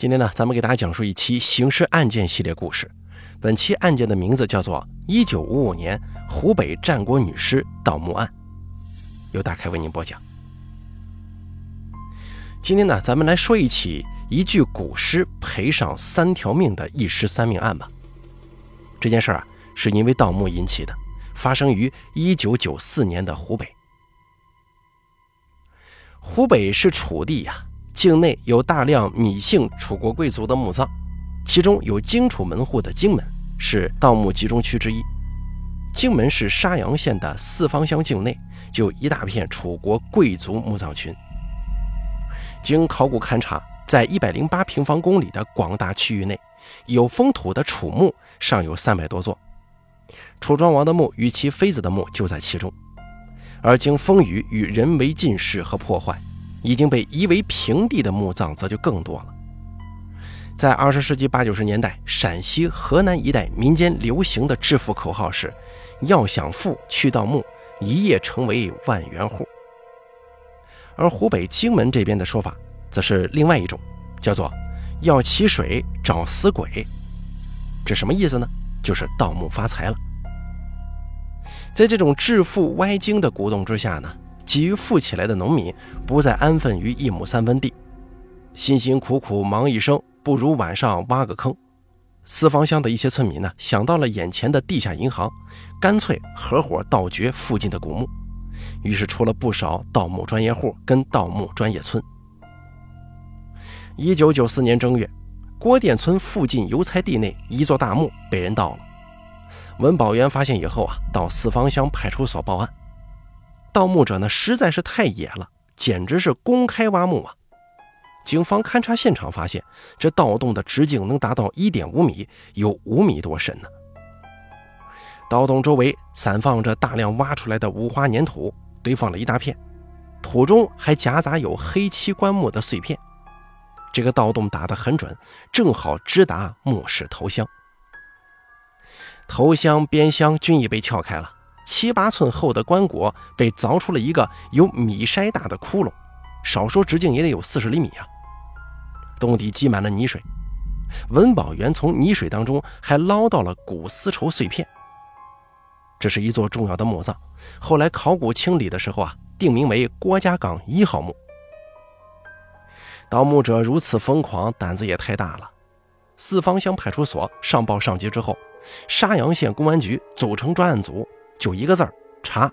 今天呢，咱们给大家讲述一期刑事案件系列故事。本期案件的名字叫做《一九五五年湖北战国女尸盗墓案》，由大开为您播讲。今天呢，咱们来说一起一具古尸赔上三条命的一尸三命案吧。这件事啊，是因为盗墓引起的，发生于一九九四年的湖北。湖北是楚地呀。境内有大量芈姓楚国贵族的墓葬，其中有荆楚门户的荆门是盗墓集中区之一。荆门是沙阳县的四方乡境内，就一大片楚国贵族墓葬群。经考古勘察，在一百零八平方公里的广大区域内，有封土的楚墓尚有三百多座，楚庄王的墓与其妃子的墓就在其中，而经风雨与人为浸蚀和破坏。已经被夷为平地的墓葬则就更多了。在二十世纪八九十年代，陕西、河南一带民间流行的致富口号是：“要想富，去盗墓，一夜成为万元户。”而湖北荆门这边的说法则是另外一种，叫做“要起水找死鬼”。这什么意思呢？就是盗墓发财了。在这种致富歪经的鼓动之下呢？急于富起来的农民不再安分于一亩三分地，辛辛苦苦忙一生，不如晚上挖个坑。四方乡的一些村民呢，想到了眼前的地下银行，干脆合伙盗掘附近的古墓，于是出了不少盗墓专业户跟盗墓专业村。一九九四年正月，郭店村附近油菜地内一座大墓被人盗了，文保员发现以后啊，到四方乡派出所报案。盗墓者呢实在是太野了，简直是公开挖墓啊！警方勘察现场发现，这盗洞的直径能达到一点五米，有五米多深呢。盗洞周围散放着大量挖出来的五花粘土，堆放了一大片，土中还夹杂有黑漆棺木的碎片。这个盗洞打得很准，正好直达墓室头箱。头箱、边箱均已被撬开了。七八寸厚的棺椁被凿出了一个有米筛大的窟窿，少说直径也得有四十厘米啊！洞底积满了泥水，文保员从泥水当中还捞到了古丝绸碎片。这是一座重要的墓葬，后来考古清理的时候啊，定名为郭家岗一号墓。盗墓者如此疯狂，胆子也太大了。四方乡派出所上报上级之后，沙洋县公安局组成专案组。就一个字儿查。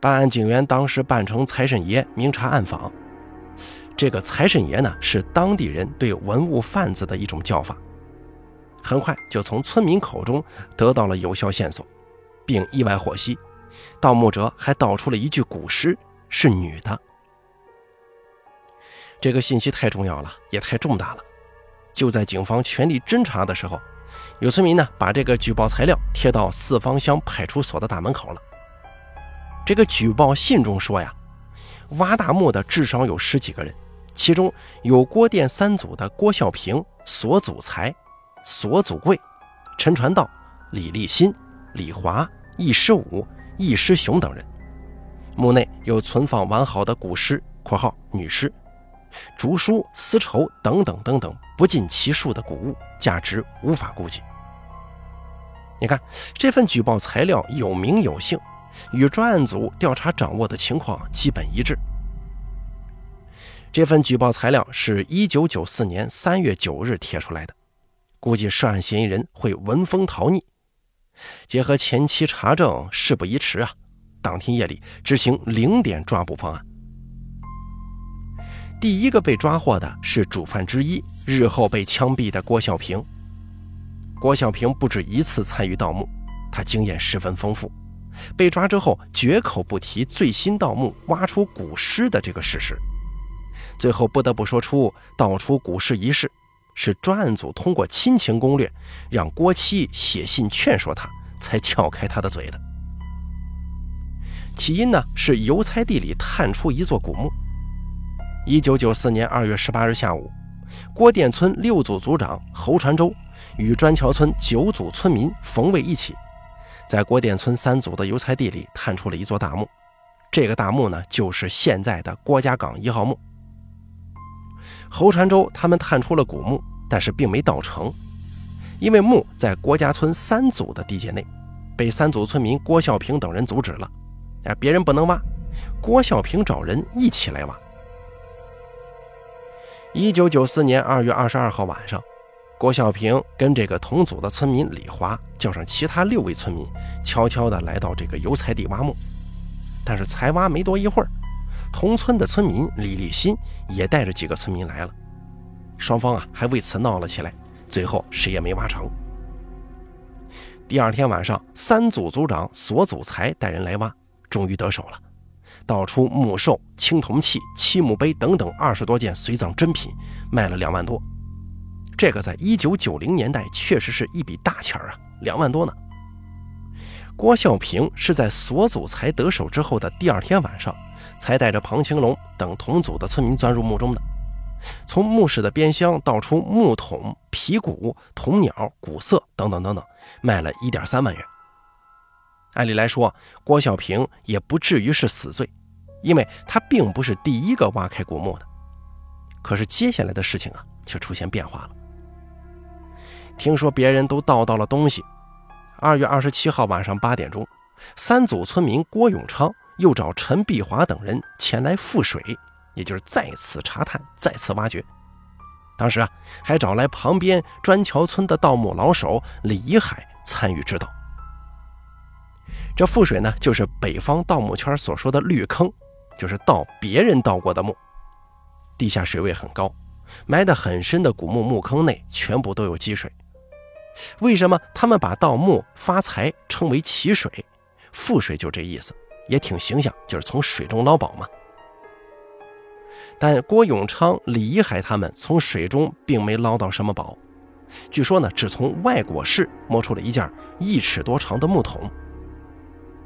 办案警员当时扮成财神爷，明察暗访。这个财神爷呢，是当地人对文物贩子的一种叫法。很快就从村民口中得到了有效线索，并意外获悉，盗墓者还盗出了一具古尸，是女的。这个信息太重要了，也太重大了。就在警方全力侦查的时候。有村民呢，把这个举报材料贴到四方乡派出所的大门口了。这个举报信中说呀，挖大墓的至少有十几个人，其中有郭店三组的郭孝平、索祖才、索祖贵、陈传道、李立新、李华、易师武、易师雄等人。墓内有存放完好的古尸（括号女尸）、竹书、丝绸等等等等不计其数的古物，价值无法估计。你看这份举报材料有名有姓，与专案组调查掌握的情况基本一致。这份举报材料是一九九四年三月九日贴出来的，估计涉案嫌疑人会闻风逃匿。结合前期查证，事不宜迟啊！当天夜里执行零点抓捕方案。第一个被抓获的是主犯之一，日后被枪毙的郭小平。郭小平不止一次参与盗墓，他经验十分丰富。被抓之后，绝口不提最新盗墓挖出古尸的这个事实。最后不得不说出盗出古尸一事，是专案组通过亲情攻略，让郭七写信劝说他，才撬开他的嘴的。起因呢，是油菜地里探出一座古墓。一九九四年二月十八日下午，郭店村六组组长侯传洲。与砖桥村九组村民冯卫一起，在郭店村三组的油菜地里探出了一座大墓。这个大墓呢，就是现在的郭家岗一号墓。侯传周他们探出了古墓，但是并没盗成，因为墓在郭家村三组的地界内，被三组村民郭孝平等人阻止了。哎，别人不能挖，郭孝平找人一起来挖。一九九四年二月二十二号晚上，郭小平跟这个同组的村民李华，叫上其他六位村民，悄悄地来到这个油菜地挖墓。但是才挖没多一会儿，同村的村民李立新也带着几个村民来了，双方啊还为此闹了起来，最后谁也没挖成。第二天晚上，三组组长索祖才带人来挖，终于得手了，盗出木兽、青铜器、漆墓碑等等二十多件随葬珍品，卖了两万多。这个在一九九零年代确实是一笔大钱啊，两万多呢。郭孝平是在索祖才得手之后的第二天晚上，才带着庞青龙等同组的村民钻入墓中的。从墓室的边箱倒出木桶、皮骨、铜鸟、骨色等等等等，卖了一点三万元。按理来说，郭小平也不至于是死罪，因为他并不是第一个挖开古墓的。可是接下来的事情啊，却出现变化了。听说别人都盗到了东西。二月二十七号晚上八点钟，三组村民郭永昌又找陈碧华等人前来覆水，也就是再次查探、再次挖掘。当时啊，还找来旁边砖桥村的盗墓老手李一海参与指导。这覆水呢，就是北方盗墓圈所说的绿坑，就是盗别人盗过的墓，地下水位很高，埋得很深的古墓墓坑内全部都有积水。为什么他们把盗墓发财称为起水？覆水就这意思，也挺形象，就是从水中捞宝嘛。但郭永昌、李一海他们从水中并没捞到什么宝，据说呢，只从外椁室摸出了一件一尺多长的木桶。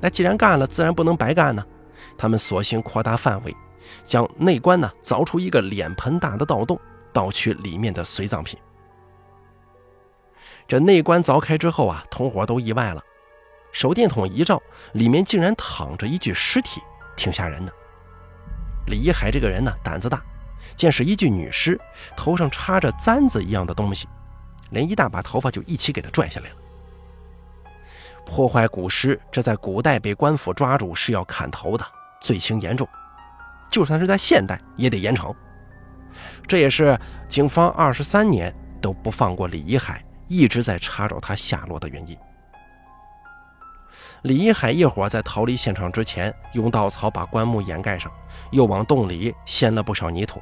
那既然干了，自然不能白干呢。他们索性扩大范围，将内棺呢凿出一个脸盆大的盗洞，盗取里面的随葬品。这内棺凿开之后啊，同伙都意外了。手电筒一照，里面竟然躺着一具尸体，挺吓人的。李一海这个人呢，胆子大，见是一具女尸，头上插着簪子一样的东西，连一大把头发就一起给他拽下来了。破坏古尸，这在古代被官府抓住是要砍头的，罪行严重。就算是在现代，也得严惩。这也是警方二十三年都不放过李一海。一直在查找他下落的原因。李一海一伙在逃离现场之前，用稻草把棺木掩盖上，又往洞里掀了不少泥土。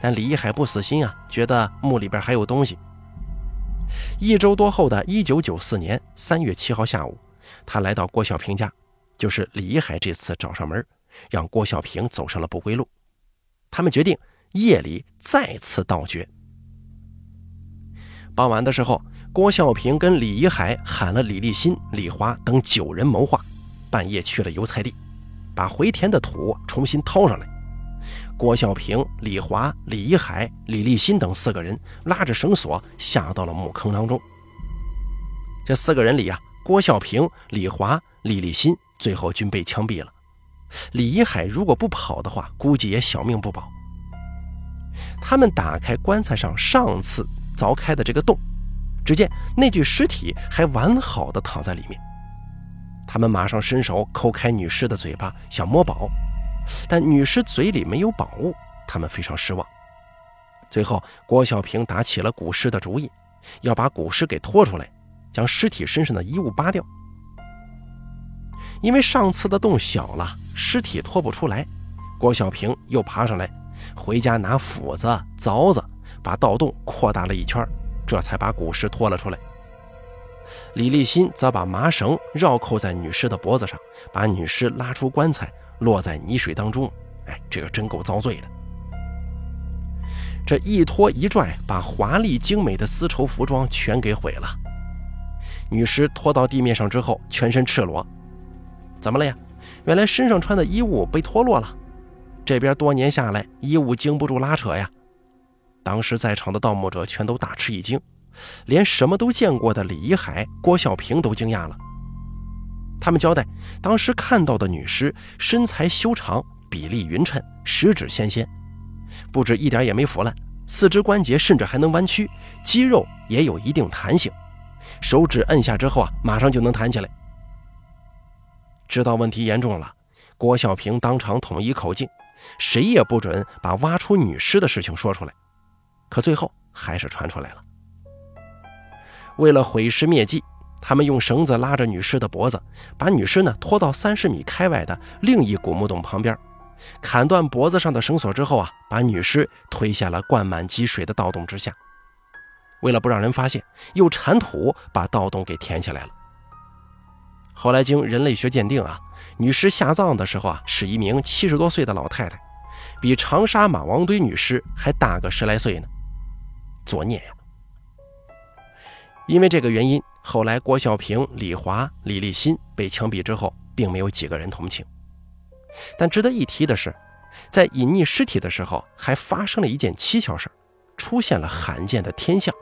但李一海不死心啊，觉得墓里边还有东西。一周多后的一九九四年三月七号下午，他来到郭小平家，就是李一海这次找上门，让郭小平走上了不归路。他们决定夜里再次盗掘。傍晚的时候，郭孝平跟李一海喊了李立新、李华等九人谋划，半夜去了油菜地，把回填的土重新掏上来。郭孝平、李华、李一海、李立新等四个人拉着绳索下到了墓坑当中。这四个人里啊，郭孝平、李华、李立新最后均被枪毙了。李一海如果不跑的话，估计也小命不保。他们打开棺材上上次。凿开的这个洞，只见那具尸体还完好的躺在里面。他们马上伸手抠开女尸的嘴巴，想摸宝，但女尸嘴里没有宝物，他们非常失望。最后，郭小平打起了古尸的主意，要把古尸给拖出来，将尸体身上的衣物扒掉。因为上次的洞小了，尸体拖不出来，郭小平又爬上来，回家拿斧子、凿子。把盗洞扩大了一圈，这才把古尸拖了出来。李立新则把麻绳绕扣在女尸的脖子上，把女尸拉出棺材，落在泥水当中。哎，这个真够遭罪的。这一拖一拽，把华丽精美的丝绸服装全给毁了。女尸拖到地面上之后，全身赤裸。怎么了呀？原来身上穿的衣物被脱落了。这边多年下来，衣物经不住拉扯呀。当时在场的盗墓者全都大吃一惊，连什么都见过的李一海、郭孝平都惊讶了。他们交代，当时看到的女尸身材修长，比例匀称，十指纤纤，不止一点也没腐烂，四肢关节甚至还能弯曲，肌肉也有一定弹性，手指摁下之后啊，马上就能弹起来。知道问题严重了，郭小平当场统一口径，谁也不准把挖出女尸的事情说出来。可最后还是传出来了。为了毁尸灭迹，他们用绳子拉着女尸的脖子，把女尸呢拖到三十米开外的另一古墓洞旁边，砍断脖子上的绳索之后啊，把女尸推下了灌满积水的盗洞之下。为了不让人发现，又铲土把盗洞给填起来了。后来经人类学鉴定啊，女尸下葬的时候啊，是一名七十多岁的老太太，比长沙马王堆女尸还大个十来岁呢。作孽呀！因为这个原因，后来郭小平、李华、李立新被枪毙之后，并没有几个人同情。但值得一提的是，在隐匿尸体的时候，还发生了一件蹊跷事出现了罕见的天象，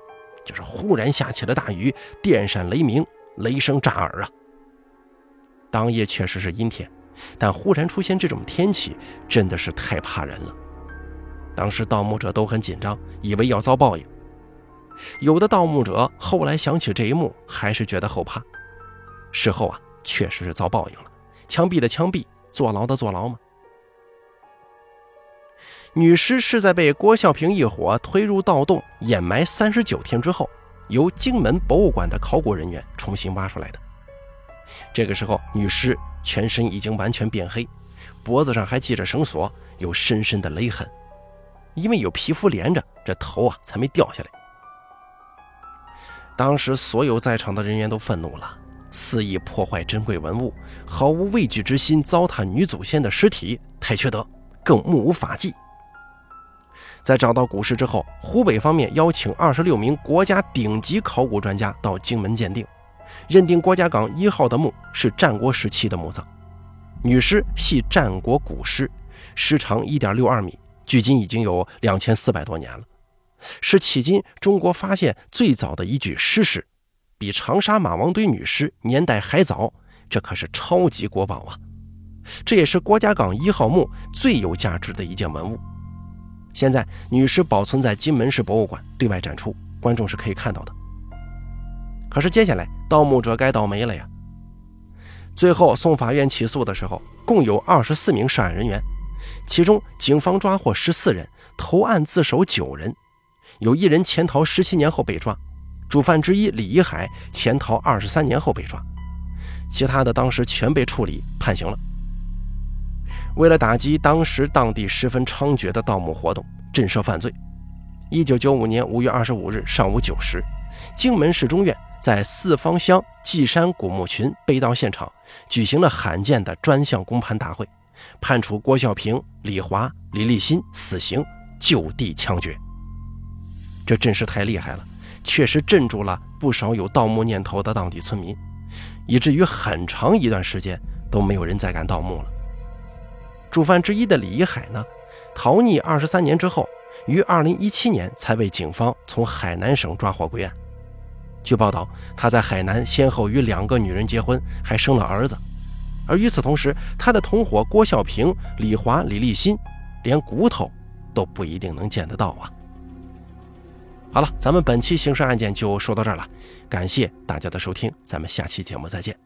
就是忽然下起了大雨，电闪雷鸣，雷声炸耳啊！当夜确实是阴天，但忽然出现这种天气，真的是太怕人了。当时盗墓者都很紧张，以为要遭报应。有的盗墓者后来想起这一幕，还是觉得后怕。事后啊，确实是遭报应了，枪毙的枪毙，坐牢的坐牢吗？女尸是在被郭孝平一伙推入盗洞掩埋三十九天之后，由荆门博物馆的考古人员重新挖出来的。这个时候，女尸全身已经完全变黑，脖子上还系着绳索，有深深的勒痕，因为有皮肤连着，这头啊才没掉下来。当时所有在场的人员都愤怒了，肆意破坏珍贵文物，毫无畏惧之心，糟蹋女祖先的尸体，太缺德，更目无法纪。在找到古尸之后，湖北方面邀请二十六名国家顶级考古专家到荆门鉴定，认定郭家岗一号的墓是战国时期的墓葬，女尸系战国古尸，尸长一点六二米，距今已经有两千四百多年了。是迄今中国发现最早的一具尸尸，比长沙马王堆女尸年代还早，这可是超级国宝啊！这也是郭家岗一号墓最有价值的一件文物。现在女尸保存在金门市博物馆对外展出，观众是可以看到的。可是接下来盗墓者该倒霉了呀！最后送法院起诉的时候，共有二十四名涉案人员，其中警方抓获十四人，投案自首九人。有一人潜逃十七年后被抓，主犯之一李一海潜逃二十三年后被抓，其他的当时全被处理判刑了。为了打击当时当地十分猖獗的盗墓活动，震慑犯罪，一九九五年五月二十五日上午九时，荆门市中院在四方乡纪山古墓群被盗现场举行了罕见的专项公判大会，判处郭孝平、李华、李立新死刑，就地枪决。这真是太厉害了，确实镇住了不少有盗墓念头的当地村民，以至于很长一段时间都没有人再敢盗墓了。主犯之一的李一海呢，逃匿二十三年之后，于二零一七年才被警方从海南省抓获归案。据报道，他在海南先后与两个女人结婚，还生了儿子。而与此同时，他的同伙郭孝平、李华、李立新，连骨头都不一定能见得到啊。好了，咱们本期刑事案件就说到这儿了，感谢大家的收听，咱们下期节目再见。